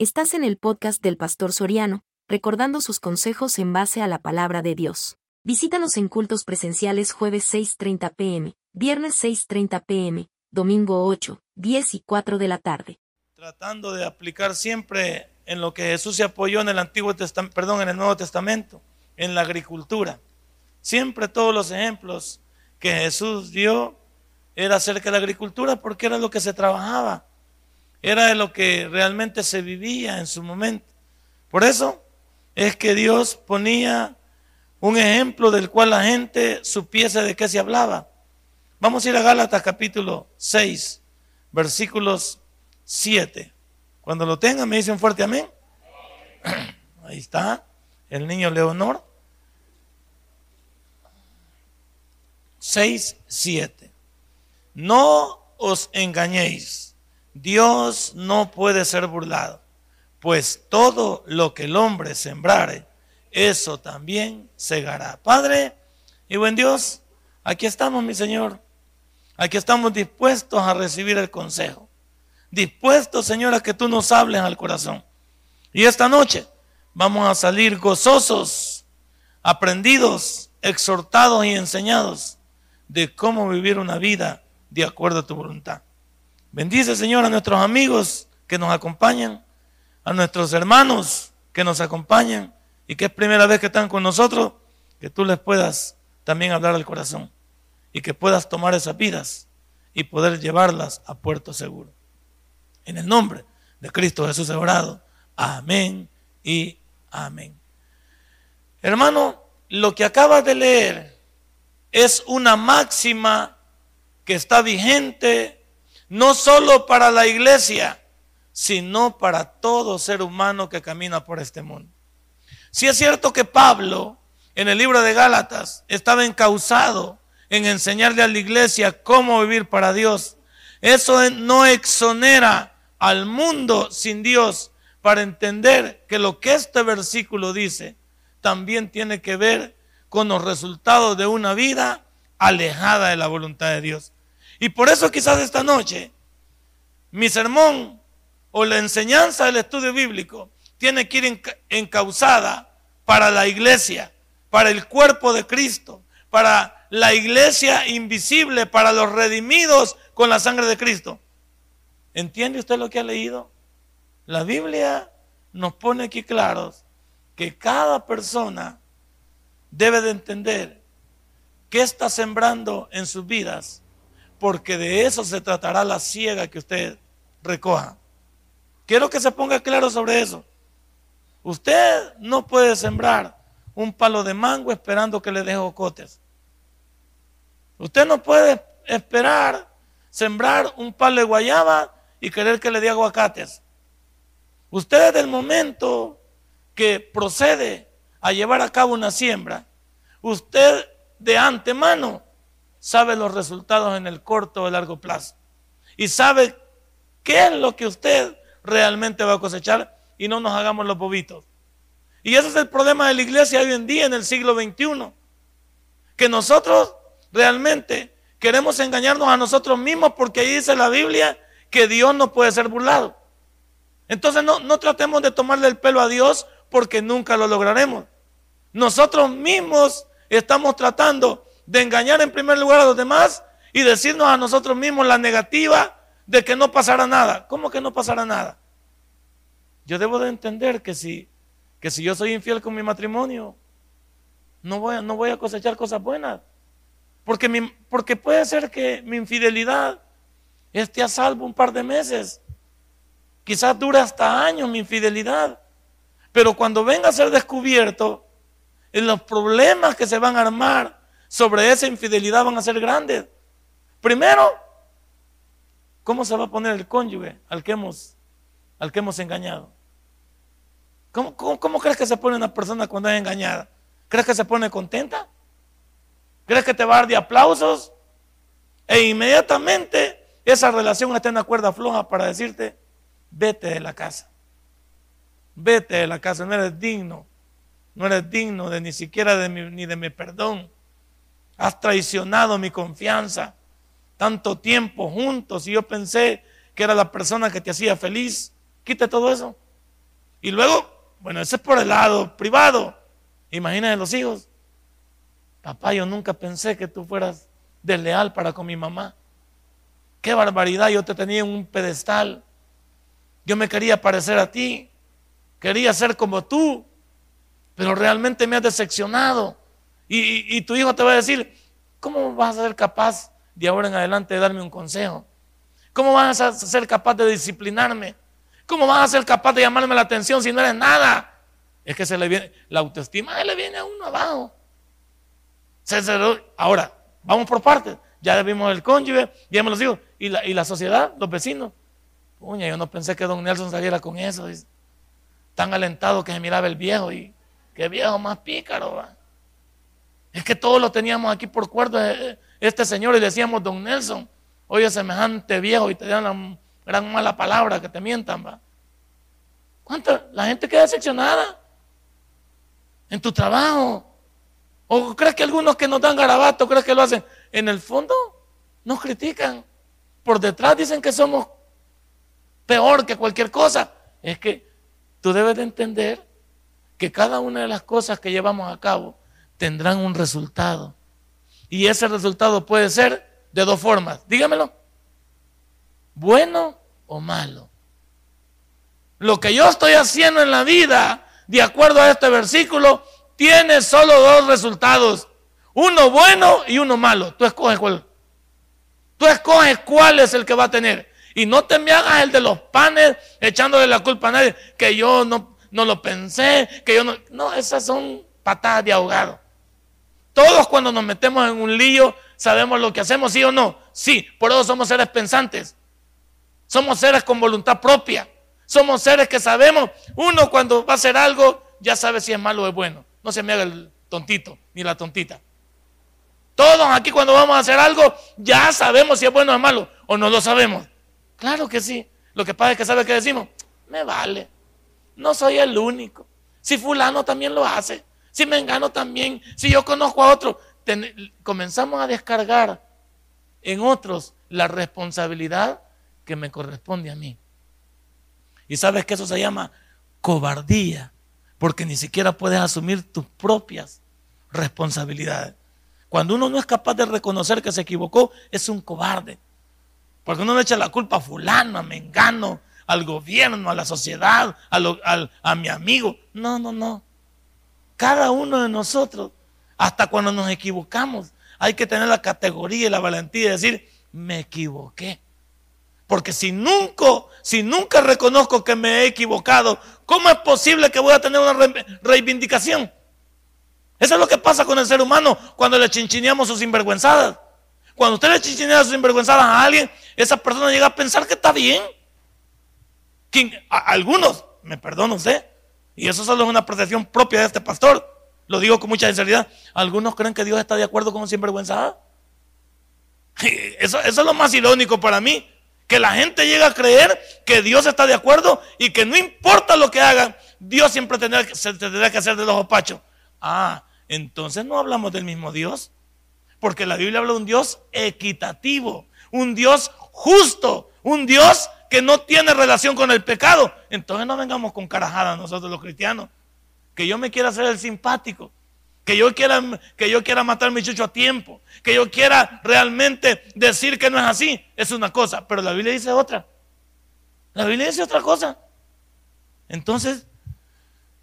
Estás en el podcast del Pastor Soriano, recordando sus consejos en base a la palabra de Dios. Visítanos en cultos presenciales jueves 6.30 pm, viernes 6.30 pm, domingo 8, 10 y 4 de la tarde. Tratando de aplicar siempre en lo que Jesús se apoyó en el Antiguo Testamento, perdón, en el Nuevo Testamento, en la agricultura. Siempre todos los ejemplos que Jesús dio era acerca de la agricultura porque era lo que se trabajaba era de lo que realmente se vivía en su momento. Por eso es que Dios ponía un ejemplo del cual la gente supiese de qué se hablaba. Vamos a ir a Gálatas capítulo 6, versículos 7. Cuando lo tengan me dicen fuerte amén. Ahí está el niño Leonor. 6, 7. No os engañéis Dios no puede ser burlado, pues todo lo que el hombre sembrare, eso también segará. Padre y buen Dios, aquí estamos, mi Señor. Aquí estamos dispuestos a recibir el consejo. Dispuestos, Señor, a que tú nos hables al corazón. Y esta noche vamos a salir gozosos, aprendidos, exhortados y enseñados de cómo vivir una vida de acuerdo a tu voluntad. Bendice, Señor, a nuestros amigos que nos acompañan, a nuestros hermanos que nos acompañan y que es primera vez que están con nosotros, que tú les puedas también hablar al corazón y que puedas tomar esas vidas y poder llevarlas a puerto seguro. En el nombre de Cristo Jesús orado. Amén y amén. Hermano, lo que acabas de leer es una máxima que está vigente no solo para la iglesia, sino para todo ser humano que camina por este mundo. Si es cierto que Pablo, en el libro de Gálatas, estaba encausado en enseñarle a la iglesia cómo vivir para Dios. Eso no exonera al mundo sin Dios para entender que lo que este versículo dice también tiene que ver con los resultados de una vida alejada de la voluntad de Dios. Y por eso quizás esta noche mi sermón o la enseñanza del estudio bíblico tiene que ir encausada para la iglesia, para el cuerpo de Cristo, para la iglesia invisible, para los redimidos con la sangre de Cristo. ¿Entiende usted lo que ha leído? La Biblia nos pone aquí claros que cada persona debe de entender qué está sembrando en sus vidas porque de eso se tratará la ciega que usted recoja. Quiero que se ponga claro sobre eso. Usted no puede sembrar un palo de mango esperando que le deje ocotes. Usted no puede esperar sembrar un palo de guayaba y querer que le dé aguacates. Usted desde el momento que procede a llevar a cabo una siembra, usted de antemano sabe los resultados en el corto o largo plazo. Y sabe qué es lo que usted realmente va a cosechar y no nos hagamos los bobitos. Y ese es el problema de la iglesia hoy en día, en el siglo XXI. Que nosotros realmente queremos engañarnos a nosotros mismos porque ahí dice la Biblia que Dios no puede ser burlado. Entonces no, no tratemos de tomarle el pelo a Dios porque nunca lo lograremos. Nosotros mismos estamos tratando de engañar en primer lugar a los demás y decirnos a nosotros mismos la negativa de que no pasará nada. ¿Cómo que no pasará nada? Yo debo de entender que si, que si yo soy infiel con mi matrimonio, no voy no voy a cosechar cosas buenas. Porque, mi, porque puede ser que mi infidelidad esté a salvo un par de meses. Quizás dure hasta años mi infidelidad. Pero cuando venga a ser descubierto, en los problemas que se van a armar sobre esa infidelidad van a ser grandes. Primero, ¿cómo se va a poner el cónyuge al que hemos, al que hemos engañado? ¿Cómo, cómo, crees que se pone una persona cuando es engañada? ¿Crees que se pone contenta? ¿Crees que te va a dar de aplausos? E inmediatamente esa relación está en una cuerda floja para decirte, vete de la casa. Vete de la casa, no eres digno. No eres digno de ni siquiera de ni de mi perdón. Has traicionado mi confianza. Tanto tiempo juntos y yo pensé que era la persona que te hacía feliz. Quite todo eso. Y luego, bueno, ese es por el lado privado. Imagínate los hijos. Papá, yo nunca pensé que tú fueras desleal para con mi mamá. Qué barbaridad, yo te tenía en un pedestal. Yo me quería parecer a ti. Quería ser como tú. Pero realmente me has decepcionado. Y, y tu hijo te va a decir, ¿cómo vas a ser capaz de ahora en adelante de darme un consejo? ¿Cómo vas a ser capaz de disciplinarme? ¿Cómo vas a ser capaz de llamarme la atención si no eres nada? Es que se le viene, la autoestima se le viene a uno abajo. ahora, vamos por partes. Ya vimos el cónyuge, ya me los digo. ¿Y la, sociedad, los vecinos. Puña, yo no pensé que don Nelson saliera con eso. Tan alentado que se miraba el viejo y qué viejo más pícaro. Es que todos lo teníamos aquí por cuerdo este señor y decíamos, don Nelson, oye, semejante viejo y te dan la gran mala palabra que te mientan, va. ¿Cuánta? La gente queda decepcionada en tu trabajo. ¿O crees que algunos que nos dan garabato, crees que lo hacen? En el fondo nos critican. Por detrás dicen que somos peor que cualquier cosa. Es que tú debes de entender que cada una de las cosas que llevamos a cabo tendrán un resultado. Y ese resultado puede ser de dos formas. Dígamelo. Bueno o malo. Lo que yo estoy haciendo en la vida, de acuerdo a este versículo, tiene solo dos resultados. Uno bueno y uno malo. Tú escoges cuál. Tú escoges cuál es el que va a tener. Y no te me hagas el de los panes echándole la culpa a nadie. Que yo no, no lo pensé, que yo no... No, esas son patadas de ahogado. Todos cuando nos metemos en un lío sabemos lo que hacemos, sí o no. Sí, por eso somos seres pensantes. Somos seres con voluntad propia. Somos seres que sabemos, uno cuando va a hacer algo, ya sabe si es malo o es bueno. No se me haga el tontito ni la tontita. Todos aquí cuando vamos a hacer algo, ya sabemos si es bueno o es malo, o no lo sabemos. Claro que sí. Lo que pasa es que sabe que decimos, me vale. No soy el único. Si fulano también lo hace, si me engano también, si yo conozco a otro, comenzamos a descargar en otros la responsabilidad que me corresponde a mí. Y sabes que eso se llama cobardía, porque ni siquiera puedes asumir tus propias responsabilidades. Cuando uno no es capaz de reconocer que se equivocó, es un cobarde. Porque uno no echa la culpa a fulano, a mengano, al gobierno, a la sociedad, a, a mi amigo. No, no, no. Cada uno de nosotros, hasta cuando nos equivocamos, hay que tener la categoría y la valentía de decir, me equivoqué. Porque si nunca, si nunca reconozco que me he equivocado, ¿cómo es posible que voy a tener una reivindicación? Eso es lo que pasa con el ser humano cuando le chinchineamos sus sinvergüenzadas. Cuando usted le chincinea sus sinvergüenzadas a alguien, esa persona llega a pensar que está bien. algunos, me perdona usted, y eso solo es una percepción propia de este pastor, lo digo con mucha sinceridad, algunos creen que Dios está de acuerdo con un sinvergüenzada. Eso, eso es lo más irónico para mí. Que la gente llega a creer que Dios está de acuerdo y que no importa lo que hagan, Dios siempre tendrá, se tendrá que hacer de los opachos. Ah, entonces no hablamos del mismo Dios. Porque la Biblia habla de un Dios equitativo, un Dios justo, un Dios que no tiene relación con el pecado. Entonces no vengamos con carajadas nosotros los cristianos. Que yo me quiera hacer el simpático que yo quiera, que yo quiera matar a mi chucho a tiempo, que yo quiera realmente decir que no es así, es una cosa, pero la Biblia dice otra. La Biblia dice otra cosa. Entonces,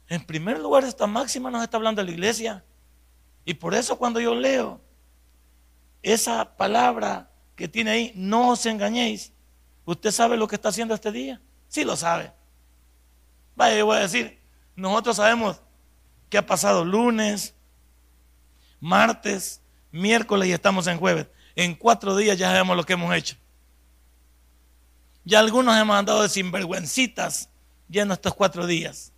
en primer lugar, esta máxima nos está hablando de la iglesia. Y por eso cuando yo leo esa palabra que tiene ahí, no os engañéis, ¿usted sabe lo que está haciendo este día? Sí lo sabe. Vaya, yo voy a decir, nosotros sabemos que ha pasado lunes, martes, miércoles y estamos en jueves. En cuatro días ya sabemos lo que hemos hecho. Ya algunos hemos andado de sinvergüencitas ya en estos cuatro días.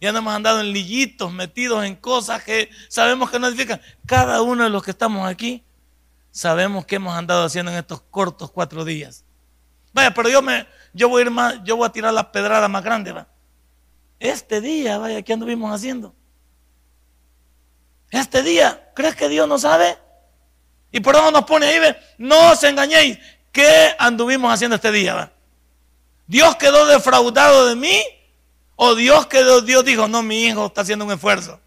Ya nos hemos andado en lillitos, metidos en cosas que sabemos que no edifican. Cada uno de los que estamos aquí sabemos que hemos andado haciendo en estos cortos cuatro días. Vaya, pero yo me, yo voy a ir más, yo voy a tirar la pedrada más grande, va. Este día, vaya, ¿qué anduvimos haciendo? Este día, ¿crees que Dios no sabe? Y por eso nos pone ahí, ¿ve? no os engañéis. ¿Qué anduvimos haciendo este día? ¿va? ¿Dios quedó defraudado de mí? O Dios que Dios dijo, no, mi hijo está haciendo un esfuerzo.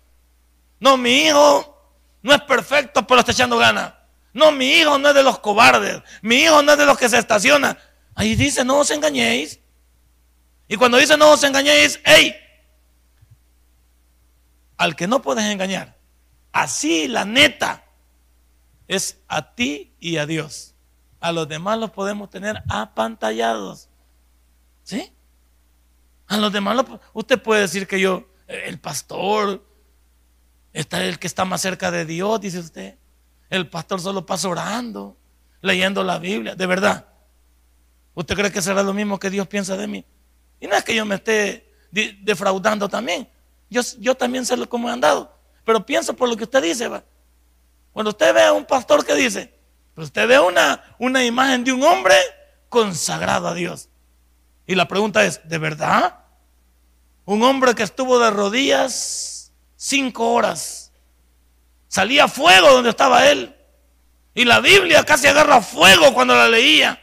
No, mi hijo no es perfecto, pero está echando ganas. No, mi hijo no es de los cobardes. Mi hijo no es de los que se estaciona. Ahí dice, no os engañéis. Y cuando dice no os engañéis, hey, al que no puedes engañar, así la neta, es a ti y a Dios. A los demás los podemos tener apantallados. ¿Sí? A los demás, usted puede decir que yo, el pastor, está el que está más cerca de Dios, dice usted. El pastor solo pasa orando, leyendo la Biblia, de verdad. ¿Usted cree que será lo mismo que Dios piensa de mí? Y no es que yo me esté defraudando también. Yo, yo también sé cómo he andado. Pero pienso por lo que usted dice, va. Cuando usted ve a un pastor que dice, pues usted ve una, una imagen de un hombre consagrado a Dios. Y la pregunta es, ¿de verdad? Un hombre que estuvo de rodillas cinco horas. Salía fuego donde estaba él. Y la Biblia casi agarra fuego cuando la leía.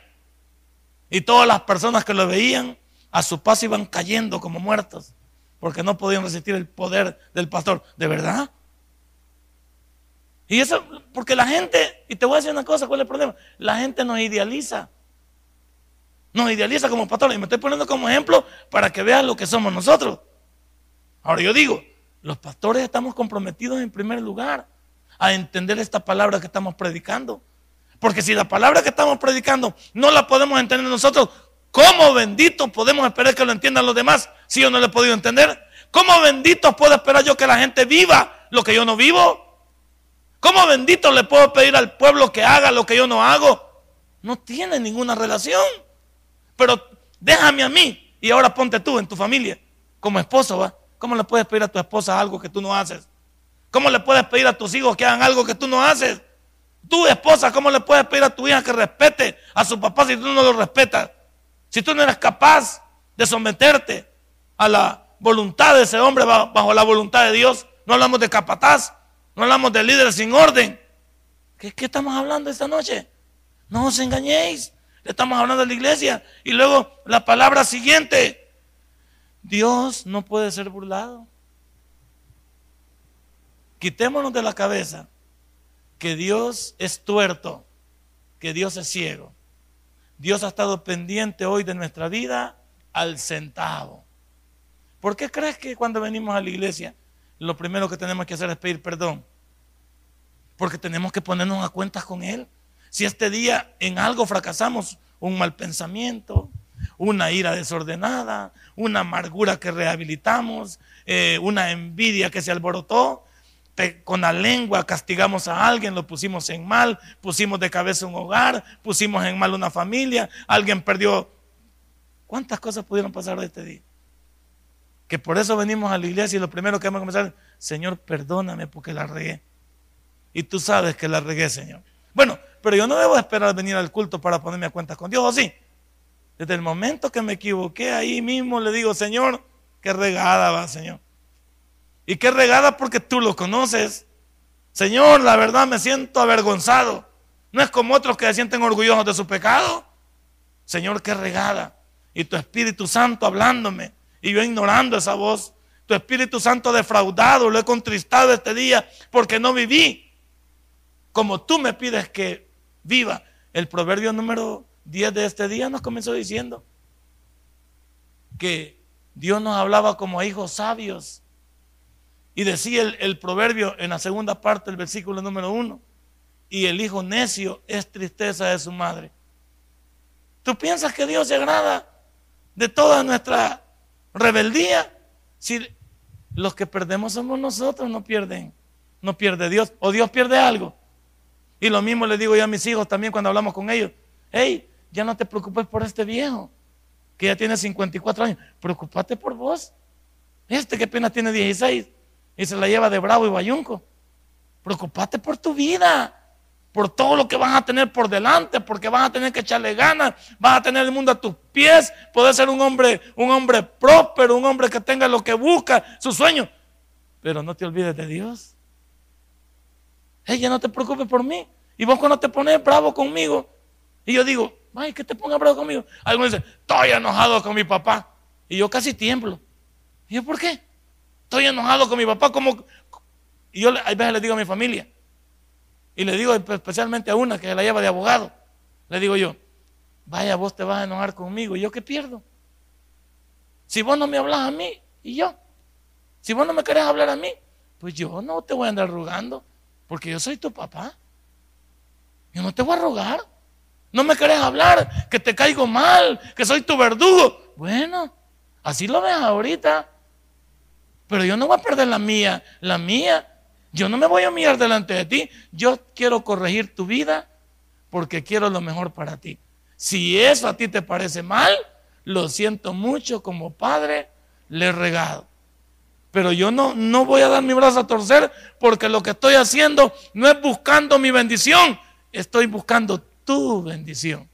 Y todas las personas que lo veían a su paso iban cayendo como muertos. Porque no podían resistir el poder del pastor. ¿De verdad? Y eso, porque la gente, y te voy a decir una cosa, ¿cuál es el problema? La gente nos idealiza. Nos idealiza como pastores. Y me estoy poniendo como ejemplo para que vean lo que somos nosotros. Ahora yo digo, los pastores estamos comprometidos en primer lugar a entender esta palabra que estamos predicando. Porque si la palabra que estamos predicando no la podemos entender nosotros, ¿cómo benditos podemos esperar que lo entiendan los demás si yo no lo he podido entender? ¿Cómo benditos puedo esperar yo que la gente viva lo que yo no vivo? ¿Cómo bendito le puedo pedir al pueblo que haga lo que yo no hago? No tiene ninguna relación. Pero déjame a mí y ahora ponte tú en tu familia como esposo, ¿va? ¿Cómo le puedes pedir a tu esposa algo que tú no haces? ¿Cómo le puedes pedir a tus hijos que hagan algo que tú no haces? Tu esposa, ¿cómo le puedes pedir a tu hija que respete a su papá si tú no lo respetas? Si tú no eres capaz de someterte a la voluntad de ese hombre bajo la voluntad de Dios, no hablamos de capataz, no hablamos de líderes sin orden. ¿Qué, ¿Qué, estamos hablando esta noche? No os engañéis. Estamos hablando de la iglesia. Y luego la palabra siguiente. Dios no puede ser burlado. Quitémonos de la cabeza que Dios es tuerto, que Dios es ciego. Dios ha estado pendiente hoy de nuestra vida al centavo. ¿Por qué crees que cuando venimos a la iglesia lo primero que tenemos que hacer es pedir perdón? Porque tenemos que ponernos a cuentas con Él. Si este día en algo fracasamos, un mal pensamiento, una ira desordenada, una amargura que rehabilitamos, eh, una envidia que se alborotó, con la lengua castigamos a alguien, lo pusimos en mal, pusimos de cabeza un hogar, pusimos en mal una familia, alguien perdió. ¿Cuántas cosas pudieron pasar este día? Que por eso venimos a la iglesia y lo primero que vamos a comenzar, Señor, perdóname porque la regué. Y tú sabes que la regué, Señor. Bueno, pero yo no debo esperar venir al culto para ponerme a cuentas con Dios, ¿o sí? Desde el momento que me equivoqué, ahí mismo le digo, Señor, qué regada va, Señor. Y qué regada porque tú lo conoces. Señor, la verdad me siento avergonzado. No es como otros que se sienten orgullosos de su pecado. Señor, qué regada. Y tu Espíritu Santo hablándome. Y yo ignorando esa voz. Tu Espíritu Santo defraudado. Lo he contristado este día porque no viví como tú me pides que viva. El proverbio número 10 de este día nos comenzó diciendo que Dios nos hablaba como hijos sabios. Y decía el, proverbio en la segunda parte del versículo número 1, y el hijo necio es tristeza de su madre. ¿Tú piensas que Dios se agrada de toda nuestra rebeldía? Si los que perdemos somos nosotros, no pierden, no pierde Dios, o Dios pierde algo. Y lo mismo le digo yo a mis hijos también cuando hablamos con ellos. Hey, ya no te preocupes por este viejo, que ya tiene 54 años. Preocupate por vos. Este que apenas tiene 16 y se la lleva de bravo y bayunco. Preocupate por tu vida, por todo lo que vas a tener por delante, porque vas a tener que echarle ganas, vas a tener el mundo a tus pies, puedes ser un hombre, un hombre próspero, un hombre que tenga lo que busca, su sueño. Pero no te olvides de Dios. Ella no te preocupes por mí. Y vos cuando te pones bravo conmigo, y yo digo, ay, que te ponga bravo conmigo. Algunos dicen, estoy enojado con mi papá. Y yo casi tiemblo. Y yo, ¿por qué? Estoy enojado con mi papá, como... Y yo a veces le digo a mi familia, y le digo especialmente a una que la lleva de abogado, le digo yo, vaya, vos te vas a enojar conmigo, ¿y yo qué pierdo? Si vos no me hablas a mí, y yo, si vos no me querés hablar a mí, pues yo no te voy a andar rogando, porque yo soy tu papá. Yo no te voy a rogar. No me querés hablar, que te caigo mal, que soy tu verdugo. Bueno, así lo ves ahorita. Pero yo no voy a perder la mía, la mía. Yo no me voy a mirar delante de ti. Yo quiero corregir tu vida porque quiero lo mejor para ti. Si eso a ti te parece mal, lo siento mucho como padre, le he regado. Pero yo no, no voy a dar mi brazo a torcer porque lo que estoy haciendo no es buscando mi bendición, estoy buscando tu bendición.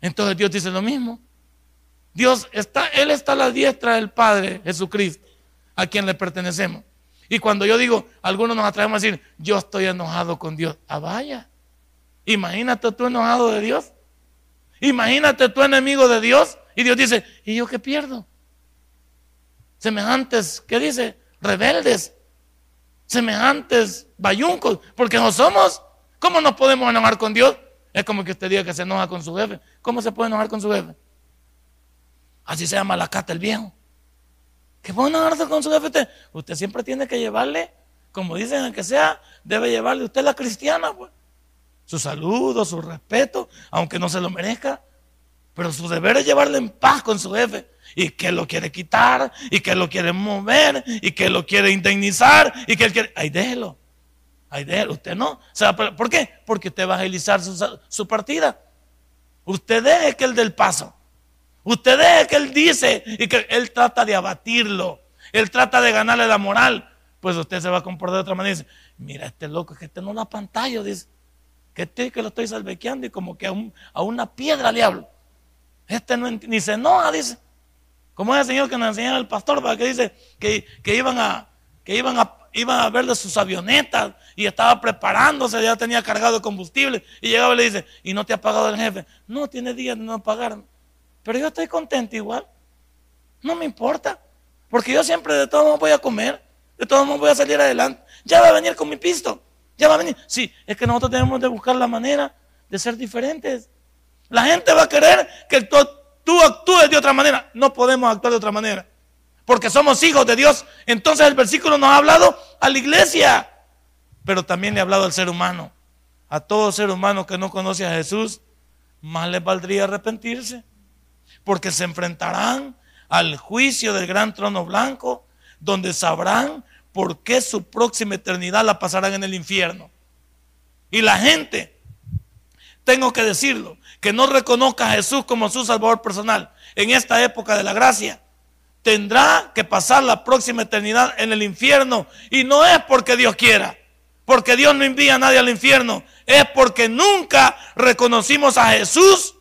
Entonces Dios dice lo mismo. Dios está, Él está a la diestra del Padre Jesucristo, a quien le pertenecemos. Y cuando yo digo, algunos nos atrevemos a decir, yo estoy enojado con Dios. Ah, vaya. Imagínate tú enojado de Dios. Imagínate tú enemigo de Dios. Y Dios dice, ¿y yo qué pierdo? Semejantes, ¿qué dice? Rebeldes. Semejantes bayuncos. Porque no somos. ¿Cómo nos podemos enojar con Dios? Es como que usted diga que se enoja con su jefe. ¿Cómo se puede enojar con su jefe? Así se llama la cata el viejo. ¿Qué puede enojarse con su jefe usted? Siempre tiene que llevarle, como dicen, que sea, debe llevarle usted la cristiana, pues. Su saludo, su respeto, aunque no se lo merezca. Pero su deber es llevarle en paz con su jefe. Y que lo quiere quitar, y que lo quiere mover, y que lo quiere indemnizar, y que él quiere. Ay, déjelo. Ay, déjelo. Usted no. ¿Por qué? Porque usted va a agilizar su, su partida. Usted deje que el del paso. Usted deje que él dice y que él trata de abatirlo. Él trata de ganarle la moral. Pues usted se va a comportar de otra manera y dice, mira, este loco, que este no la pantalla, dice. Que este que lo estoy salvequeando y como que a, una piedra le hablo. Este no, ni se enoja, dice. Como es el Señor que nos enseñaba el pastor, para que dice que, iban a, que iban a, iban a ver de sus avionetas y estaba preparándose, ya tenía cargado de combustible. Y llegaba y le dice, ¿y no te ha pagado el jefe? No, tiene días de no pagarme. Pero yo estoy contento igual. No me importa. Porque yo siempre de todos modos voy a comer. De todos modos voy a salir adelante. Ya va a venir con mi pisto. Ya va a venir. Sí, es que nosotros tenemos de buscar la manera de ser diferentes. La gente va a querer que tú, tú actúes de otra manera. No podemos actuar de otra manera. Porque somos hijos de Dios. Entonces el versículo nos ha hablado a la iglesia. Pero también le ha hablado al ser humano. A todo ser humano que no conoce a Jesús, más les valdría arrepentirse porque se enfrentarán al juicio del gran trono blanco, donde sabrán por qué su próxima eternidad la pasarán en el infierno. Y la gente, tengo que decirlo, que no reconozca a Jesús como su Salvador personal en esta época de la gracia, tendrá que pasar la próxima eternidad en el infierno. Y no es porque Dios quiera, porque Dios no envía a nadie al infierno, es porque nunca reconocimos a Jesús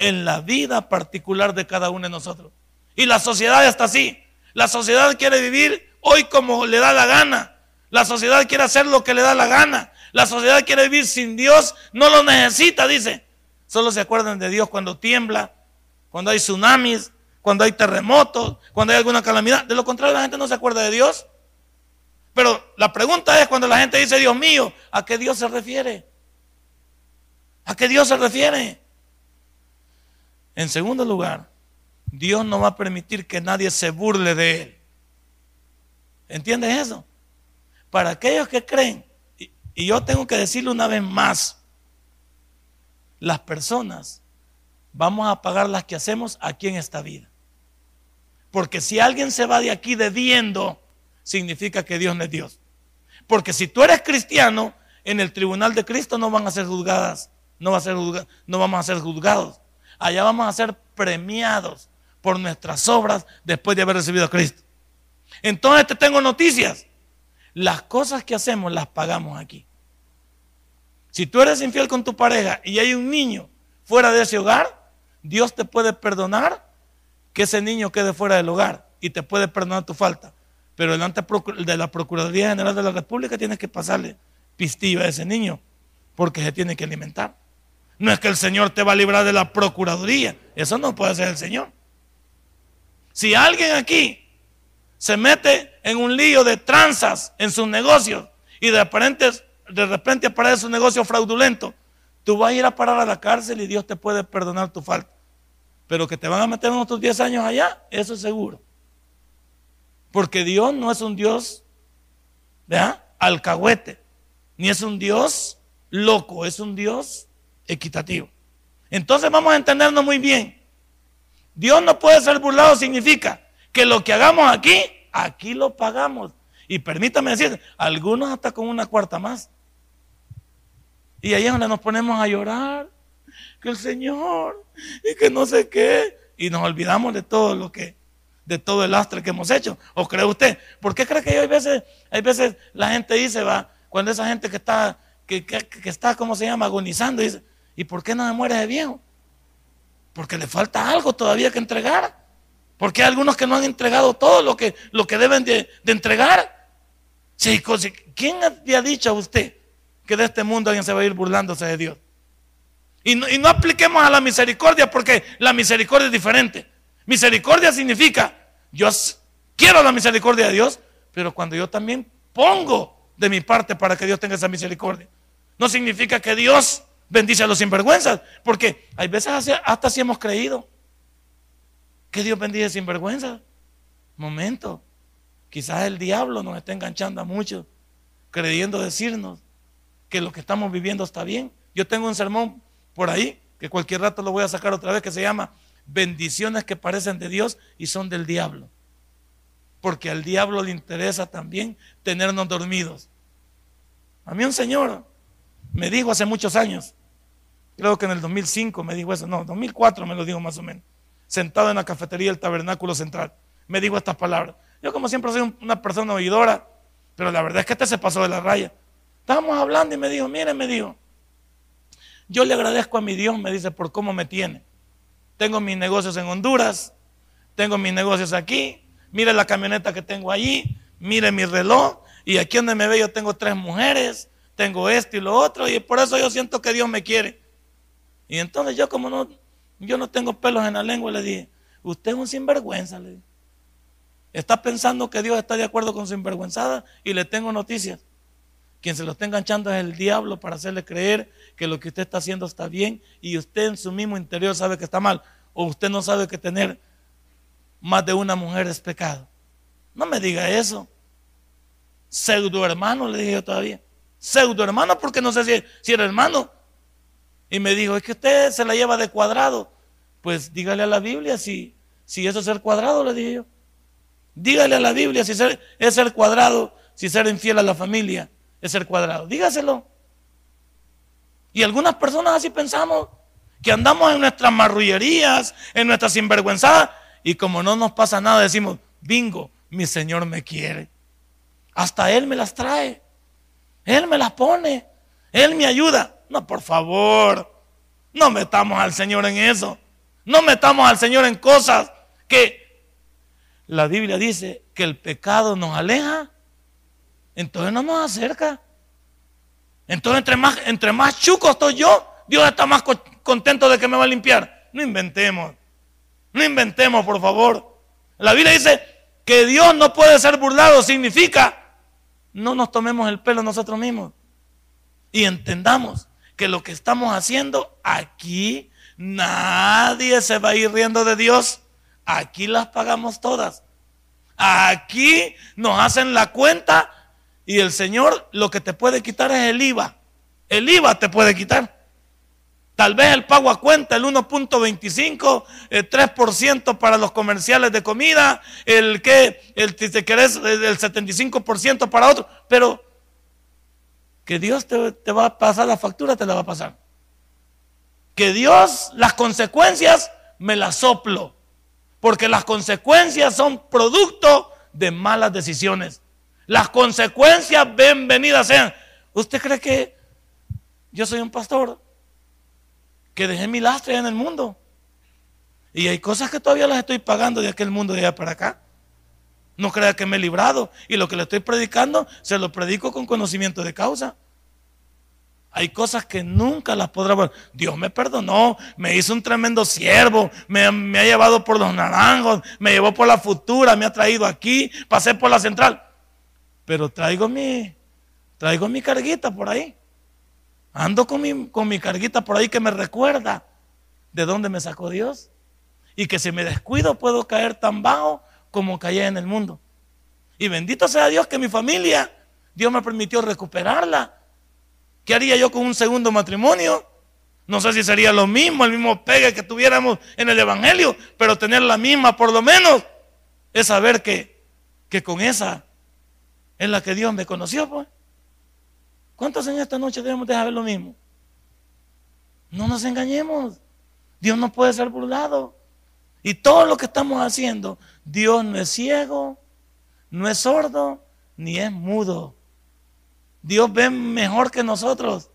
en la vida particular de cada uno de nosotros. Y la sociedad está así. La sociedad quiere vivir hoy como le da la gana. La sociedad quiere hacer lo que le da la gana. La sociedad quiere vivir sin Dios. No lo necesita, dice. Solo se acuerdan de Dios cuando tiembla, cuando hay tsunamis, cuando hay terremotos, cuando hay alguna calamidad. De lo contrario, la gente no se acuerda de Dios. Pero la pregunta es cuando la gente dice, Dios mío, ¿a qué Dios se refiere? ¿A qué Dios se refiere? En segundo lugar, Dios no va a permitir que nadie se burle de Él. ¿Entiendes eso? Para aquellos que creen, y, yo tengo que decirlo una vez más, las personas vamos a pagar las que hacemos aquí en esta vida. Porque si alguien se va de aquí debiendo, significa que Dios no es Dios. Porque si tú eres cristiano, en el tribunal de Cristo no van a ser juzgadas, no, va a ser no vamos a ser juzgados allá vamos a ser premiados por nuestras obras después de haber recibido a Cristo. Entonces te tengo noticias. Las cosas que hacemos las pagamos aquí. Si tú eres infiel con tu pareja y hay un niño fuera de ese hogar, Dios te puede perdonar que ese niño quede fuera del hogar y te puede perdonar tu falta. Pero delante de la Procuraduría General de la República tienes que pasarle pistillo a ese niño porque se tiene que alimentar. No es que el Señor te va a librar de la procuraduría. Eso no puede ser el Señor. Si alguien aquí se mete en un lío de tranzas en sus negocios y de repente, aparece un negocio fraudulento, tú vas a ir a parar a la cárcel y Dios te puede perdonar tu falta. Pero que te van a meter otros 10 años allá, eso es seguro. Porque Dios no es un Dios, ¿verdad? Alcahuete, ni es un Dios loco, es un Dios equitativo. Entonces vamos a entendernos muy bien. Dios no puede ser burlado significa que lo que hagamos aquí, aquí lo pagamos. Y permítame decir, algunos hasta con una cuarta más. Y ahí es donde nos ponemos a llorar, que el Señor, y que no sé qué, y nos olvidamos de todo lo que, de todo el lastre que hemos hecho. ¿O cree usted? ¿Por qué cree que hay veces, hay veces la gente dice, va, cuando esa gente que está, que, que, está, ¿cómo se llama?, agonizando, dice, ¿y por qué no muere de viejo? Porque le falta algo todavía que entregar. Porque hay algunos que no han entregado todo lo que, lo que deben de, entregar. ¿Quién le ha dicho a usted que de este mundo alguien se va a ir burlándose de Dios? Y no, y no apliquemos a la misericordia porque la misericordia es diferente. Misericordia significa, yo quiero la misericordia de Dios, pero cuando yo también pongo de mi parte para que Dios tenga esa misericordia. No significa que Dios bendice a los sinvergüenzas, porque hay veces hasta así hemos creído. Que Dios bendiga sin vergüenza. Momento. Quizás el diablo nos está enganchando a muchos, creyendo decirnos que lo que estamos viviendo está bien. Yo tengo un sermón por ahí, que cualquier rato lo voy a sacar otra vez, que se llama Bendiciones que parecen de Dios y son del diablo. Porque al diablo le interesa también tenernos dormidos. A mí un señor me dijo hace muchos años, creo que en el 2005 me dijo eso, no, 2004 me lo dijo más o menos sentado en la cafetería del Tabernáculo Central. Me dijo estas palabras. Yo como siempre soy una persona oidora, pero la verdad es que este se pasó de la raya. Estábamos hablando y me dijo, mire, me dijo, yo le agradezco a mi Dios, me dice, por cómo me tiene. Tengo mis negocios en Honduras, tengo mis negocios aquí, mire la camioneta que tengo allí, mire mi reloj, y aquí donde me ve yo tengo tres mujeres, tengo esto y lo otro, y por eso yo siento que Dios me quiere. Y entonces yo como no, yo no tengo pelos en la lengua, le dije, usted es un sinvergüenza, le dije. Está pensando que Dios está de acuerdo con su sinvergüenzada y le tengo noticias. Quien se lo está enganchando es el diablo para hacerle creer que lo que usted está haciendo está bien y usted en su mismo interior sabe que está mal. O usted no sabe que tener más de una mujer es pecado. No me diga eso. Pseudo hermano, le dije yo todavía. Pseudo hermano, porque no sé si, si era hermano. Y me dijo, es que usted se la lleva de cuadrado. Pues dígale a la Biblia si, si eso es ser cuadrado, le dije yo. Dígale a la Biblia si es ser cuadrado, si ser infiel a la familia es ser cuadrado. Dígaselo. Y algunas personas así pensamos, que andamos en nuestras marrullerías, en nuestras sinvergüenzadas, y como no nos pasa nada, decimos, bingo, mi Señor me quiere. Hasta Él me las trae. Él me las pone. Él me ayuda. No, por favor, no metamos al Señor en eso. No metamos al Señor en cosas que la Biblia dice que el pecado nos aleja, entonces no nos acerca. Entonces entre más, entre más chuco estoy yo, Dios está más contento de que me va a limpiar. No inventemos, no inventemos, por favor. La Biblia dice que Dios no puede ser burlado, significa no nos tomemos el pelo nosotros mismos y entendamos que lo que estamos haciendo aquí, nadie se va a ir riendo de Dios. Aquí las pagamos todas. Aquí nos hacen la cuenta y el Señor lo que te puede quitar es el IVA. El IVA te puede quitar. Tal vez el pago a cuenta, el 1.25, el 3% para los comerciales de comida, el que, el, si te querés, el 75% para otro. Pero que Dios te, va a pasar la factura, te la va a pasar. Que Dios, las consecuencias, me las soplo. Porque las consecuencias son producto de malas decisiones. Las consecuencias, bienvenidas sean. ¿Usted cree que yo soy un pastor? Que dejé mi lastre en el mundo. Y hay cosas que todavía las estoy pagando de aquel mundo de allá para acá. No crea que me he librado. Y lo que le estoy predicando, se lo predico con conocimiento de causa. Hay cosas que nunca las podrá ver. Dios me perdonó, me hizo un tremendo siervo, me, ha llevado por los naranjos, me llevó por la futura, me ha traído aquí, pasé por la central. Pero traigo mi, traigo mi carguita por ahí. Ando con mi, con mi carguita por ahí que me recuerda de dónde me sacó Dios. Y que si me descuido puedo caer tan bajo como caí en el mundo. Y bendito sea Dios que mi familia, Dios me permitió recuperarla ¿Qué haría yo con un segundo matrimonio? No sé si sería lo mismo, el mismo pegue que tuviéramos en el Evangelio, pero tener la misma por lo menos es saber que, que con esa es la que Dios me conoció. Pues. ¿Cuántos en esta noche debemos de saber lo mismo? No nos engañemos. Dios no puede ser burlado. Y todo lo que estamos haciendo, Dios no es ciego, no es sordo, ni es mudo. Dios ve mejor que nosotros.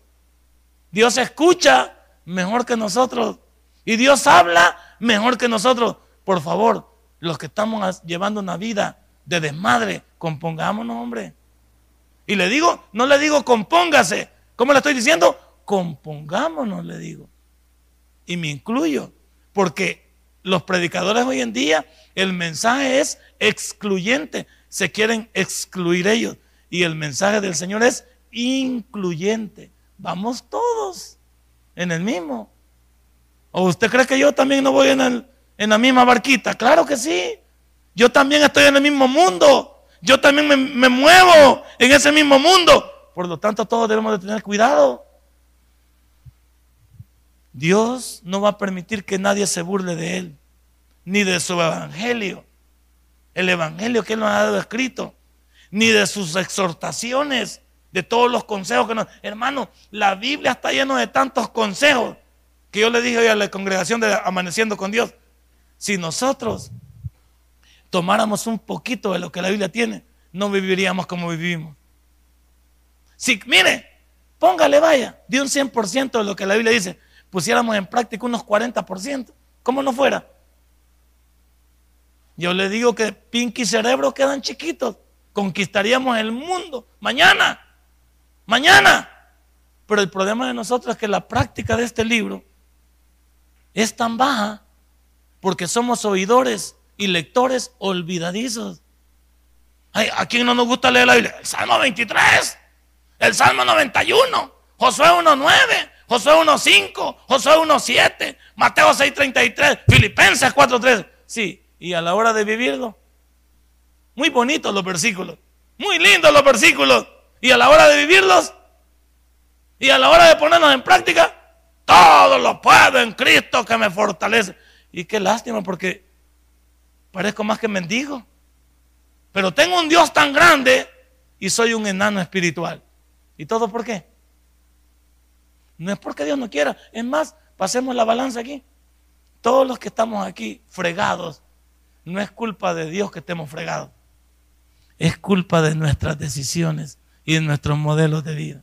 Dios escucha mejor que nosotros. Y Dios habla mejor que nosotros. Por favor, los que estamos llevando una vida de desmadre, compongámonos, hombre. Y le digo, no le digo compóngase. ¿Cómo le estoy diciendo? Compongámonos, le digo. Y me incluyo. Porque los predicadores hoy en día, el mensaje es excluyente. Se quieren excluir ellos. Y el mensaje del Señor es incluyente. Vamos todos en el mismo. ¿O usted cree que yo también no voy en, en la misma barquita? Claro que sí. Yo también estoy en el mismo mundo. Yo también me, me muevo en ese mismo mundo. Por lo tanto, todos debemos de tener cuidado. Dios no va a permitir que nadie se burle de Él, ni de su evangelio. El evangelio que Él nos ha dado escrito ni de sus exhortaciones, de todos los consejos que nos... Hermano, la Biblia está llena de tantos consejos que yo le dije hoy a la congregación de Amaneciendo con Dios. Si nosotros tomáramos un poquito de lo que la Biblia tiene, no viviríamos como vivimos. Si, mire, póngale vaya, de un 100% de lo que la Biblia dice, pusiéramos en práctica unos 40%, ¿cómo no fuera? Yo le digo que Pinky cerebro quedan chiquitos conquistaríamos el mundo mañana, mañana. Pero el problema de nosotros es que la práctica de este libro es tan baja porque somos oidores y lectores olvidadizos. ¿A quién no nos gusta leer la Biblia? El Salmo 23, el Salmo 91, Josué 1.9, Josué 1.5, Josué 1.7, Mateo 6.33, Filipenses 4.3. Sí, y a la hora de vivirlo, muy bonitos los versículos, muy lindos los versículos. Y a la hora de vivirlos y a la hora de ponernos en práctica, todo lo puedo en Cristo que me fortalece. Y qué lástima porque parezco más que mendigo. Pero tengo un Dios tan grande y soy un enano espiritual. ¿Y todo por qué? No es porque Dios no quiera. Es más, pasemos la balanza aquí. Todos los que estamos aquí fregados, no es culpa de Dios que estemos fregados es culpa de nuestras decisiones y de nuestros modelos de vida.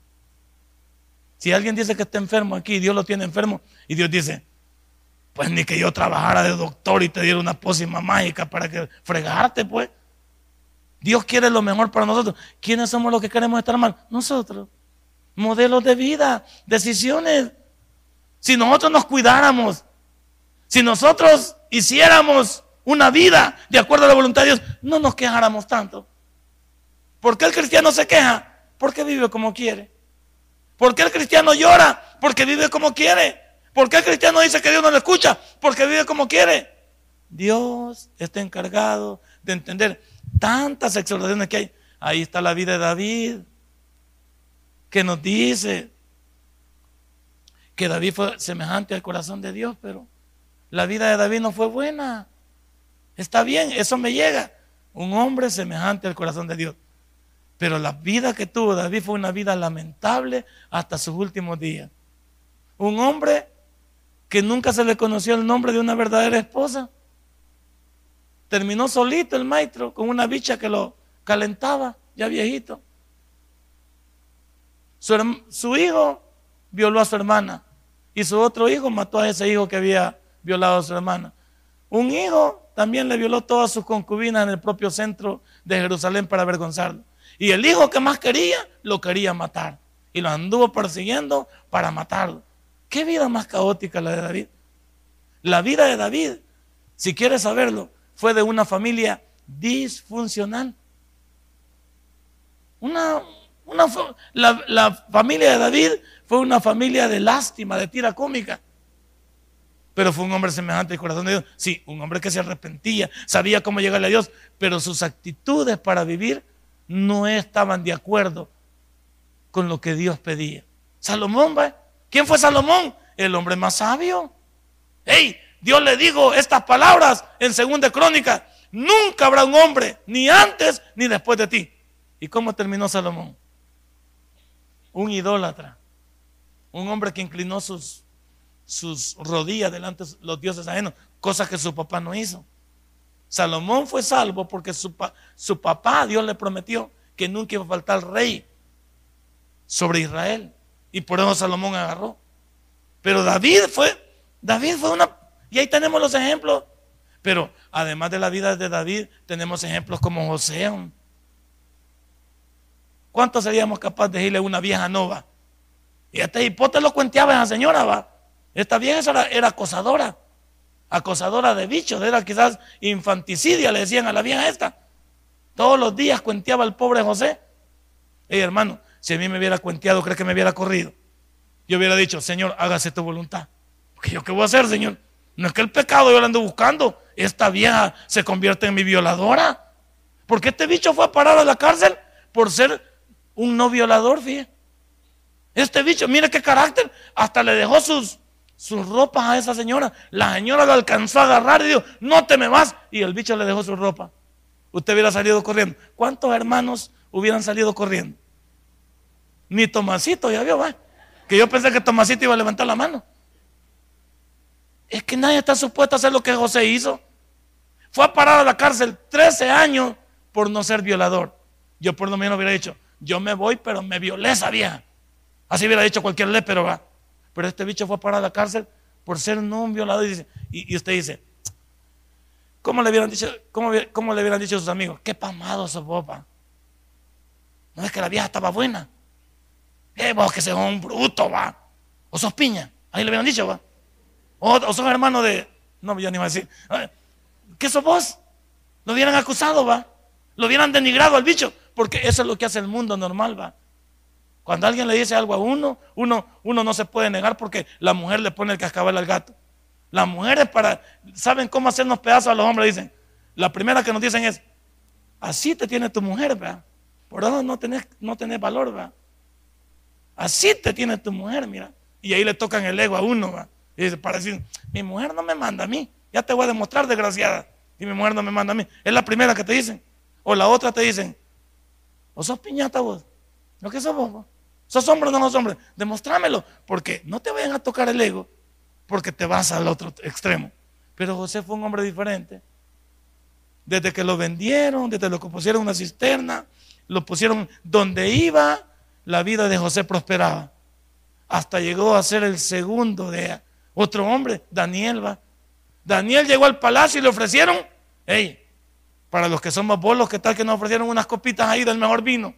Si alguien dice que está enfermo aquí, Dios lo tiene enfermo, y Dios dice, pues ni que yo trabajara de doctor y te diera una pócima mágica para que fregarte, pues. Dios quiere lo mejor para nosotros. ¿Quiénes somos los que queremos estar mal? Nosotros. Modelos de vida, decisiones. Si nosotros nos cuidáramos, si nosotros hiciéramos una vida de acuerdo a la voluntad de Dios, no nos quejáramos tanto. ¿Por qué el cristiano se queja? Porque vive como quiere. ¿Por qué el cristiano llora? Porque vive como quiere. ¿Por qué el cristiano dice que Dios no le escucha? Porque vive como quiere. Dios está encargado de entender tantas exhortaciones que hay. Ahí está la vida de David, que nos dice que David fue semejante al corazón de Dios, pero la vida de David no fue buena. Está bien, eso me llega. Un hombre semejante al corazón de Dios. Pero la vida que tuvo David fue una vida lamentable hasta sus últimos días. Un hombre que nunca se le conoció el nombre de una verdadera esposa. Terminó solito el maestro con una bicha que lo calentaba, ya viejito. Su, hijo violó a su hermana y su otro hijo mató a ese hijo que había violado a su hermana. Un hijo también le violó todas sus concubinas en el propio centro de Jerusalén para avergonzarlo. Y el hijo que más quería, lo quería matar. y lo anduvo persiguiendo para matarlo. ¿Qué vida más caótica la de David? La vida de David, si quieres saberlo, fue de una familia disfuncional. Una, una, la, la familia de David fue una familia de lástima, de tira cómica. Pero fue un hombre semejante al corazón de Dios. Sí, un hombre que se arrepentía, sabía cómo llegarle a Dios, pero sus actitudes para vivir no estaban de acuerdo con lo que Dios pedía. Salomón. ¿quién fue Salomón? El hombre más sabio. Hey, Dios le dijo estas palabras en Segunda Crónica. Nunca habrá un hombre, ni antes ni después de ti. ¿Y cómo terminó Salomón? Un idólatra. Un hombre que inclinó sus, sus rodillas delante de los dioses ajenos, cosa que su papá no hizo. Salomón fue salvo porque su, su papá, Dios le prometió que nunca iba a faltar rey sobre Israel. Y por eso Salomón agarró. Pero David fue, David fue una, y ahí tenemos los ejemplos. Pero además de la vida de David, tenemos ejemplos como José. ¿Cuántos seríamos capaces de decirle a una vieja nova? Y este hipote lo cuenteaba esa señora, va. Esta vieja era, acosadora, acosadora de bichos, era quizás infanticidia, le decían a la vieja esta. Todos los días cuenteaba al pobre José. Ey, hermano, si a mí me hubiera cuenteado, ¿cree que me hubiera corrido? Yo hubiera dicho, Señor, hágase tu voluntad. Porque yo qué voy a hacer, Señor. No es que el pecado yo lo ando buscando. Esta vieja se convierte en mi violadora. Porque este bicho fue a parar a la cárcel por ser un no violador, fíjate. Este bicho, mire qué carácter. Hasta le dejó sus, sus ropas a esa señora. La señora lo alcanzó a agarrar y dijo, no te me vas. Y el bicho le dejó su ropa. Usted hubiera salido corriendo. ¿Cuántos hermanos hubieran salido corriendo? Ni Tomasito, ya vio, va. Que yo pensé que Tomasito iba a levantar la mano. Es que nadie está supuesto a hacer lo que José hizo. Fue a parar a la cárcel 13 años por no ser violador. Yo por lo menos hubiera dicho, yo me voy, pero me violé esa vieja. Así hubiera dicho cualquier pero va. Pero este bicho fue a parar la cárcel por ser un violador. Y, usted dice, ¿cómo le hubieran dicho, cómo, le hubieran dicho a sus amigos? Qué pamado sos popa. No es que la vieja estaba buena. Eh, vos que seas un bruto, va. O sos piña. Ahí le hubieran dicho, va. O, sos hermano de. No, yo ni iba a decir. ¿Qué sos vos? Lo hubieran acusado, va. Lo hubieran denigrado al bicho. Porque eso es lo que hace el mundo normal, va. Cuando alguien le dice algo a uno, uno, uno no se puede negar porque la mujer le pone el cascabel al gato. Las mujeres para, saben cómo hacernos pedazos a los hombres, dicen. La primera que nos dicen es, así te tiene tu mujer, ¿verdad? Por eso no tenés, no tenés valor, ¿verdad? Así te tiene tu mujer, mira. Y ahí le tocan el ego a uno, ¿verdad? Y dice, para decir, mi mujer no me manda a mí. Ya te voy a demostrar, desgraciada. Y mi mujer no me manda a mí. Es la primera que te dicen. O la otra te dicen, o sos piñata vos. ¿No que sos vos? ¿Sos hombre o no sos hombre? Demostrámelo, porque no te vayan a tocar el ego, porque te vas al otro extremo. Pero José fue un hombre diferente. Desde que lo vendieron, desde lo que pusieron una cisterna, lo pusieron donde iba, la vida de José prosperaba. Hasta llegó a ser el segundo de otro hombre, Daniel va. Daniel llegó al palacio y le ofrecieron, hey, para los que somos bolos, ¿qué tal que nos ofrecieron unas copitas ahí del mejor vino?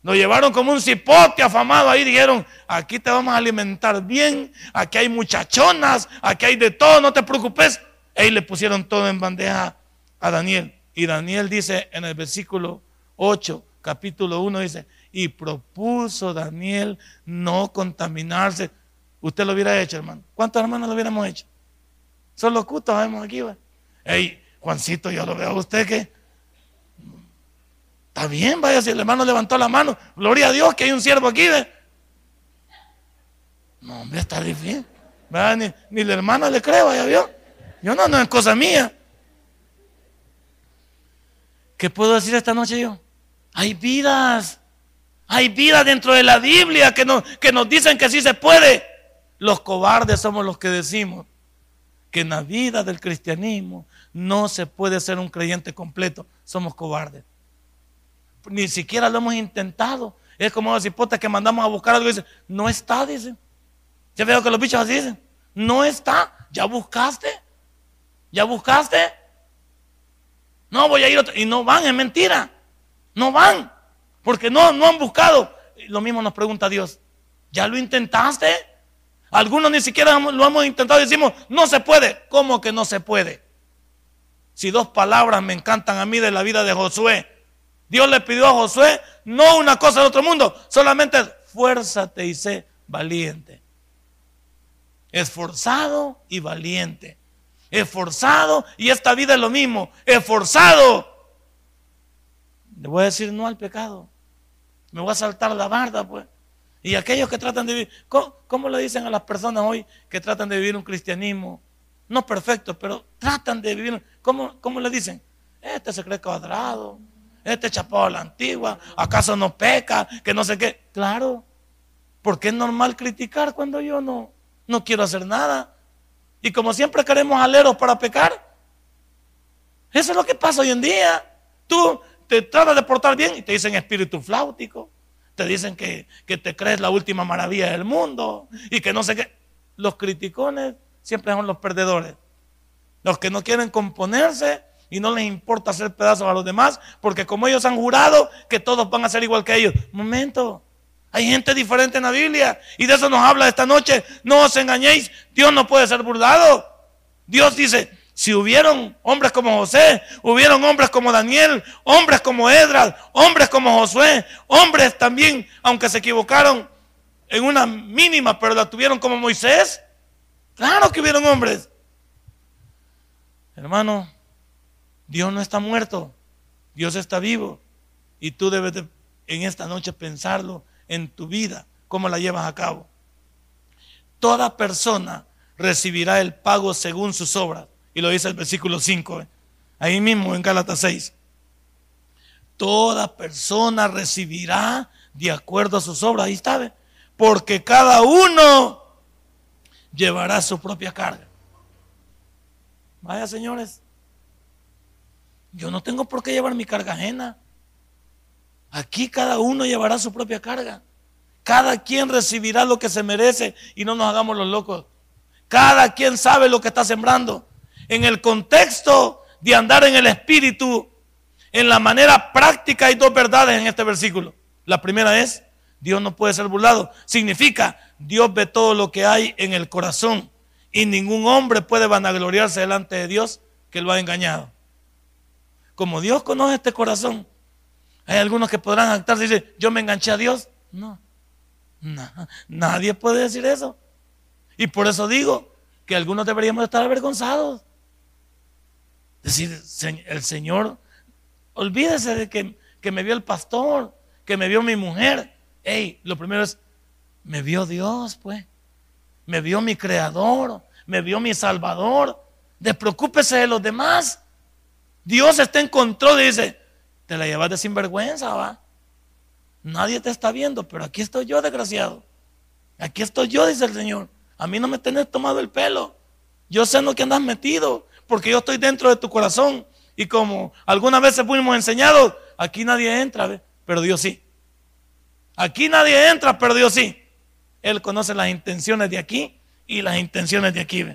Nos llevaron como un cipote afamado ahí. Dijeron, aquí te vamos a alimentar bien. Aquí hay muchachonas. Aquí hay de todo. No te preocupes. Y le pusieron todo en bandeja a Daniel. Y Daniel dice en el versículo 8, capítulo 1, dice, y propuso Daniel no contaminarse. Usted lo hubiera hecho, hermano. ¿Cuántos hermanos lo hubiéramos hecho? Son locutos, vemos aquí. ¿va? Ey, Juancito, yo lo veo a usted que Está bien, vaya, si el hermano levantó la mano, gloria a Dios que hay un siervo aquí. No, hombre, está difícil. Ni, ni la hermana le creo, vaya, vio. Yo no, no es cosa mía. ¿Qué puedo decir esta noche yo? Hay vidas. Hay vidas dentro de la Biblia que nos, que nos dicen que sí se puede. Los cobardes somos los que decimos que en la vida del cristianismo no se puede ser un creyente completo. Somos cobardes ni siquiera lo hemos intentado. Es como los hipotes que mandamos a buscar algo y dicen, no está, dicen. Ya veo que los bichos así dicen, no está, ya buscaste, ya buscaste. No voy a ir y no van, es mentira. No van, porque no, no han buscado. lo mismo nos pregunta Dios, ¿ya lo intentaste? Algunos ni siquiera lo hemos intentado y decimos, no se puede. ¿Cómo que no se puede? Si dos palabras me encantan a mí de la vida de Josué. Dios le pidió a Josué no una cosa del otro mundo, solamente fuérzate y sé valiente. Esforzado y valiente. Esforzado y esta vida es lo mismo. Esforzado. Le voy a decir no al pecado. Me voy a saltar la barda, pues. Y aquellos que tratan de vivir, ¿cómo, le dicen a las personas hoy que tratan de vivir un cristianismo? No perfecto, pero tratan de vivir. ¿Cómo, cómo le dicen? Este se cree cuadrado, este chapado a la antigua, ¿acaso no peca? Que no sé qué. Claro, porque es normal criticar cuando yo no, no quiero hacer nada. Y como siempre queremos aleros para pecar, eso es lo que pasa hoy en día. Tú te tratas de portar bien y te dicen espíritu flautico. Te dicen que, te crees la última maravilla del mundo y que no sé qué. Los criticones siempre son los perdedores. Los que no quieren componerse y no les importa hacer pedazos a los demás, porque como ellos han jurado que todos van a ser igual que ellos. Momento, hay gente diferente en la Biblia y de eso nos habla esta noche. No os engañéis, Dios no puede ser burlado. Dios dice, si hubieron hombres como José, hubieron hombres como Daniel, hombres como Edras, hombres como Josué, hombres también, aunque se equivocaron en una mínima, pero la tuvieron como Moisés. Claro que hubieron hombres. Hermano, Dios no está muerto, Dios está vivo. Y tú debes en esta noche pensarlo en tu vida, cómo la llevas a cabo. Toda persona recibirá el pago según sus obras. Y lo dice el versículo 5, ¿eh? ahí mismo en Gálatas 6. Toda persona recibirá de acuerdo a sus obras. Ahí está, porque cada uno llevará su propia carga. Vaya, señores, yo no tengo por qué llevar mi carga ajena. Aquí cada uno llevará su propia carga. Cada quien recibirá lo que se merece y no nos hagamos los locos. Cada quien sabe lo que está sembrando en el contexto de andar en el Espíritu, en la manera práctica hay dos verdades en este versículo. La primera es, Dios no puede ser burlado. Significa, Dios ve todo lo que hay en el corazón y ningún hombre puede vanagloriarse delante de Dios que lo ha engañado. Como Dios conoce este corazón, hay algunos que podrán actarse y decir, yo me enganché a Dios. No, nadie puede decir eso. Y por eso digo que algunos deberíamos estar avergonzados. Decir, el Señor, olvídese de que, que me vio el pastor, que me vio mi mujer. Hey, lo primero es, me vio Dios, pues. Me vio mi creador, me vio mi salvador. Despreocúpese de los demás. Dios está en control y dice, te la llevas de sinvergüenza, va. Nadie te está viendo, pero aquí estoy yo, desgraciado. Aquí estoy yo, dice el Señor. A mí no me tenés tomado el pelo. Yo sé en lo que andas metido porque yo estoy dentro de tu corazón. Y como algunas veces fuimos enseñados, aquí nadie entra, pero Dios sí. Aquí nadie entra, pero Dios sí. Él conoce las intenciones de aquí y las intenciones de aquí.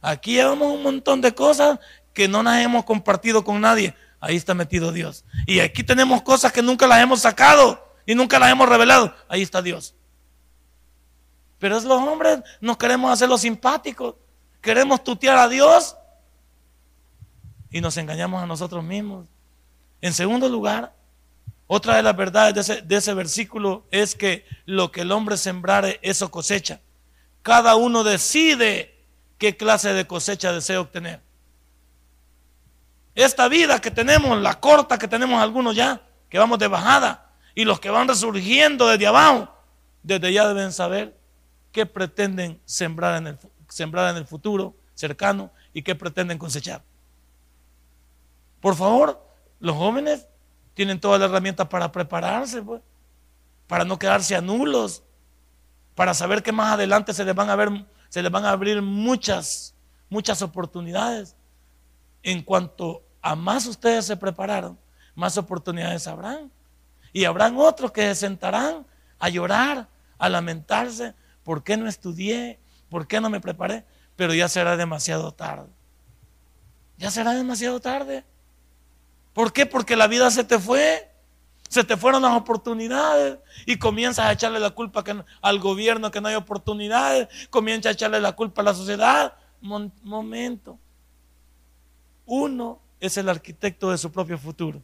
Aquí llevamos un montón de cosas que no las hemos compartido con nadie. Ahí está metido Dios. Y aquí tenemos cosas que nunca las hemos sacado y nunca las hemos revelado. Ahí está Dios. Pero es los hombres, nos queremos hacer los simpáticos. Queremos tutear a Dios y nos engañamos a nosotros mismos. En segundo lugar, otra de las verdades de ese, versículo es que lo que el hombre sembrare, eso cosecha. Cada uno decide qué clase de cosecha desea obtener. Esta vida que tenemos, la corta que tenemos algunos ya, que vamos de bajada, y los que van resurgiendo desde abajo, desde ya deben saber qué pretenden sembrar en el, sembrar en el futuro cercano y qué pretenden cosechar. Por favor, los jóvenes tienen todas las herramientas para prepararse, pues, para no quedarse a nulos, para saber que más adelante se les van a ver, se les van a abrir muchas, muchas oportunidades. En cuanto a más ustedes se prepararon, más oportunidades habrán. Y habrán otros que se sentarán a llorar, a lamentarse, ¿por qué no estudié? ¿Por qué no me preparé? Pero ya será demasiado tarde. Ya será demasiado tarde. ¿Por qué? Porque la vida se te fue. Se te fueron las oportunidades y comienzas a echarle la culpa al gobierno que no hay oportunidades, comienzas a echarle la culpa a la sociedad. momento. Uno es el arquitecto de su propio futuro.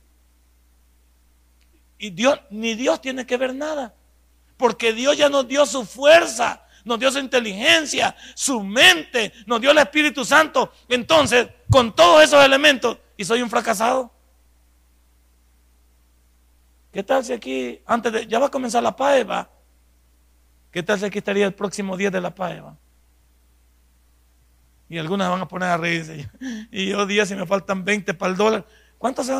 Y Dios, ni Dios tiene que ver nada. Porque Dios ya nos dio su fuerza, nos dio su inteligencia, su mente, nos dio el Espíritu Santo. Entonces, con todos esos elementos, y soy un fracasado. ¿Qué tal si aquí, antes de, ya va a comenzar la paeva? ¿Qué tal si aquí estaría el próximo día de la paeva? Y algunas van a poner a reírse. Y yo día si me faltan 20 para el dólar. ¿Cuántos?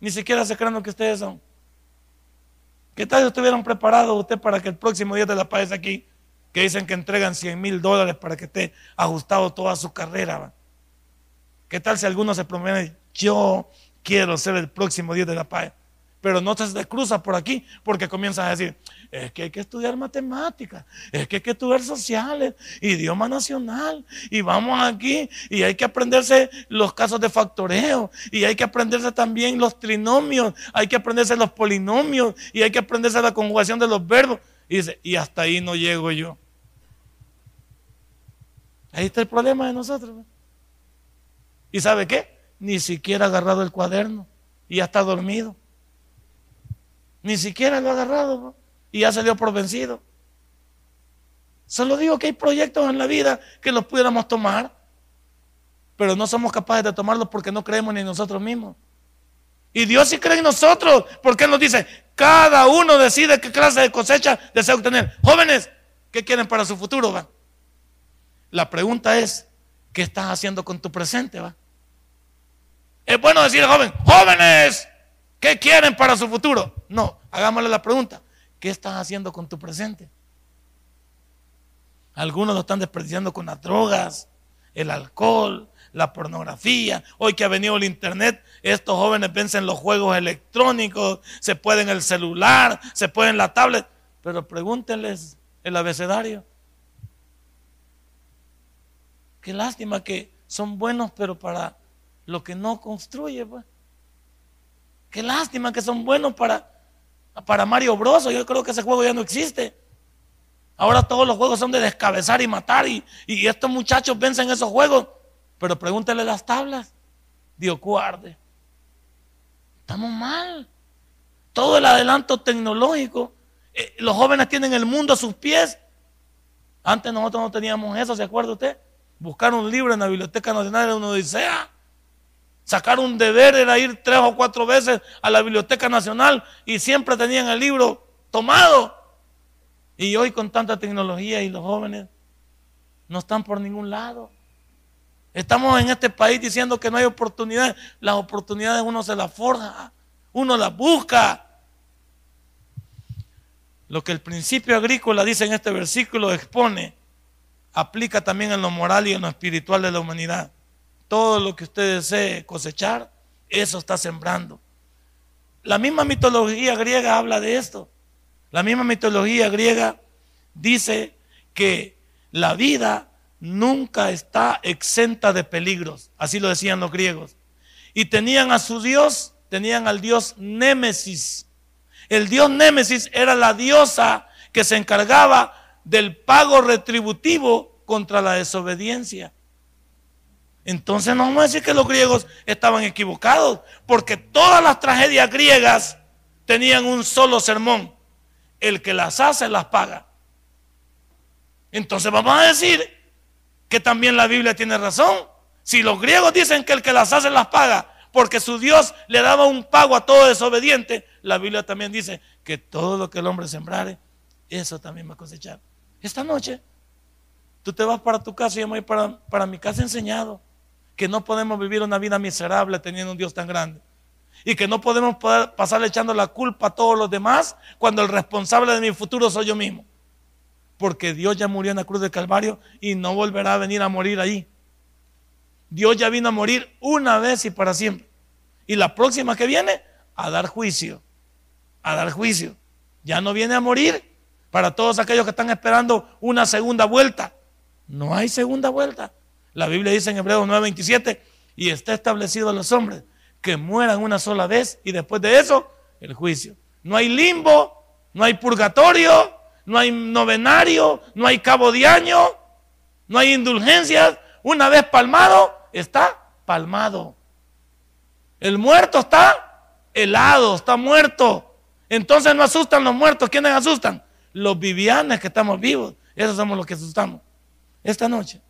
Ni siquiera se creen lo que ustedes son. ¿Qué tal si estuvieran preparados usted para que el próximo día de la paeva aquí, que dicen que entregan 100 mil dólares para que esté ajustado toda su carrera? ¿Qué tal si algunos se prometen, yo quiero ser el próximo día de la paeva? Pero no te cruzas por aquí porque comienzas a decir, es que hay que estudiar matemáticas, es que hay que estudiar sociales, idioma nacional, y vamos aquí, y hay que aprenderse los casos de factoreo, y hay que aprenderse también los trinomios, hay que aprenderse los polinomios, y hay que aprenderse la conjugación de los verbos. Y dice, y hasta ahí no llego yo. Ahí está el problema de nosotros. ¿Y sabe qué? Ni siquiera ha agarrado el cuaderno y ya está dormido. Ni siquiera lo ha agarrado y ya salió por vencido. Solo digo que hay proyectos en la vida que los pudiéramos tomar, pero no somos capaces de tomarlos porque no creemos ni nosotros mismos. Y Dios sí cree en nosotros, porque Él nos dice, cada uno decide qué clase de cosecha desea obtener. Jóvenes, ¿qué quieren para su futuro? Va? La pregunta es, ¿qué estás haciendo con tu presente? Va? Es bueno decir, joven, jóvenes, ¿Qué quieren para su futuro? No, hagámosle la pregunta. ¿Qué estás haciendo con tu presente? Algunos lo están desperdiciando con las drogas, el alcohol, la pornografía. Hoy que ha venido el internet, estos jóvenes vencen los juegos electrónicos, se pueden el celular, se pueden la tablet. Pero pregúntenles el abecedario. Qué lástima que son buenos, pero para lo que no construye, pues. Qué lástima que son buenos para, para Mario Bros. Yo creo que ese juego ya no existe. Ahora todos los juegos son de descabezar y matar y, estos muchachos vencen esos juegos. Pero pregúntele las tablas. Dios guarde. Estamos mal. Todo el adelanto tecnológico. Eh, los jóvenes tienen el mundo a sus pies. Antes nosotros no teníamos eso, ¿se acuerda usted? Buscar un libro en la Biblioteca Nacional de una odisea. Sacar un deber era ir tres o cuatro veces a la Biblioteca Nacional y siempre tenían el libro tomado. Y hoy con tanta tecnología y los jóvenes no están por ningún lado. Estamos en este país diciendo que no hay oportunidades. Las oportunidades uno se las forja, uno las busca. Lo que el principio agrícola dice en este versículo expone, aplica también en lo moral y en lo espiritual de la humanidad todo lo que usted desee cosechar, eso está sembrando. La misma mitología griega habla de esto. La misma mitología griega dice que la vida nunca está exenta de peligros. Así lo decían los griegos. Y tenían a su dios, tenían al dios Némesis. El dios Némesis era la diosa que se encargaba del pago retributivo contra la desobediencia. Entonces no vamos a decir que los griegos estaban equivocados, porque todas las tragedias griegas tenían un solo sermón. El que las hace las paga. Entonces vamos a decir que también la Biblia tiene razón. Si los griegos dicen que el que las hace las paga, porque su Dios le daba un pago a todo desobediente, la Biblia también dice que todo lo que el hombre sembrare, eso también va a cosechar. Esta noche, tú te vas para tu casa y yo me voy para, para mi casa enseñado que no podemos vivir una vida miserable teniendo un Dios tan grande. Y que no podemos pasar echando la culpa a todos los demás cuando el responsable de mi futuro soy yo mismo. Porque Dios ya murió en la cruz del Calvario y no volverá a venir a morir ahí. Dios ya vino a morir una vez y para siempre. Y la próxima que viene, a dar juicio. A dar juicio. Ya no viene a morir para todos aquellos que están esperando una segunda vuelta. No hay segunda vuelta. La Biblia dice en Hebreos 9:27, y está establecido a los hombres que mueran una sola vez y después de eso el juicio. No hay limbo, no hay purgatorio, no hay novenario, no hay cabo de año, no hay indulgencias. Una vez palmado, está palmado. El muerto está helado, está muerto. Entonces no asustan los muertos. ¿Quiénes asustan? Los vivianes que estamos vivos. Esos somos los que asustamos. Esta noche,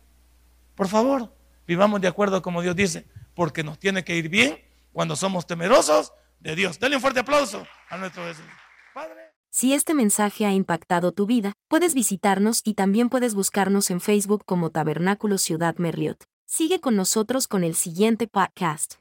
por favor, vivamos de acuerdo como Dios dice, porque nos tiene que ir bien cuando somos temerosos de Dios. Denle un fuerte aplauso a nuestro Jesús. Padre. Si este mensaje ha impactado tu vida, puedes visitarnos y también puedes buscarnos en Facebook como Tabernáculo Ciudad Merliot. Sigue con nosotros con el siguiente podcast.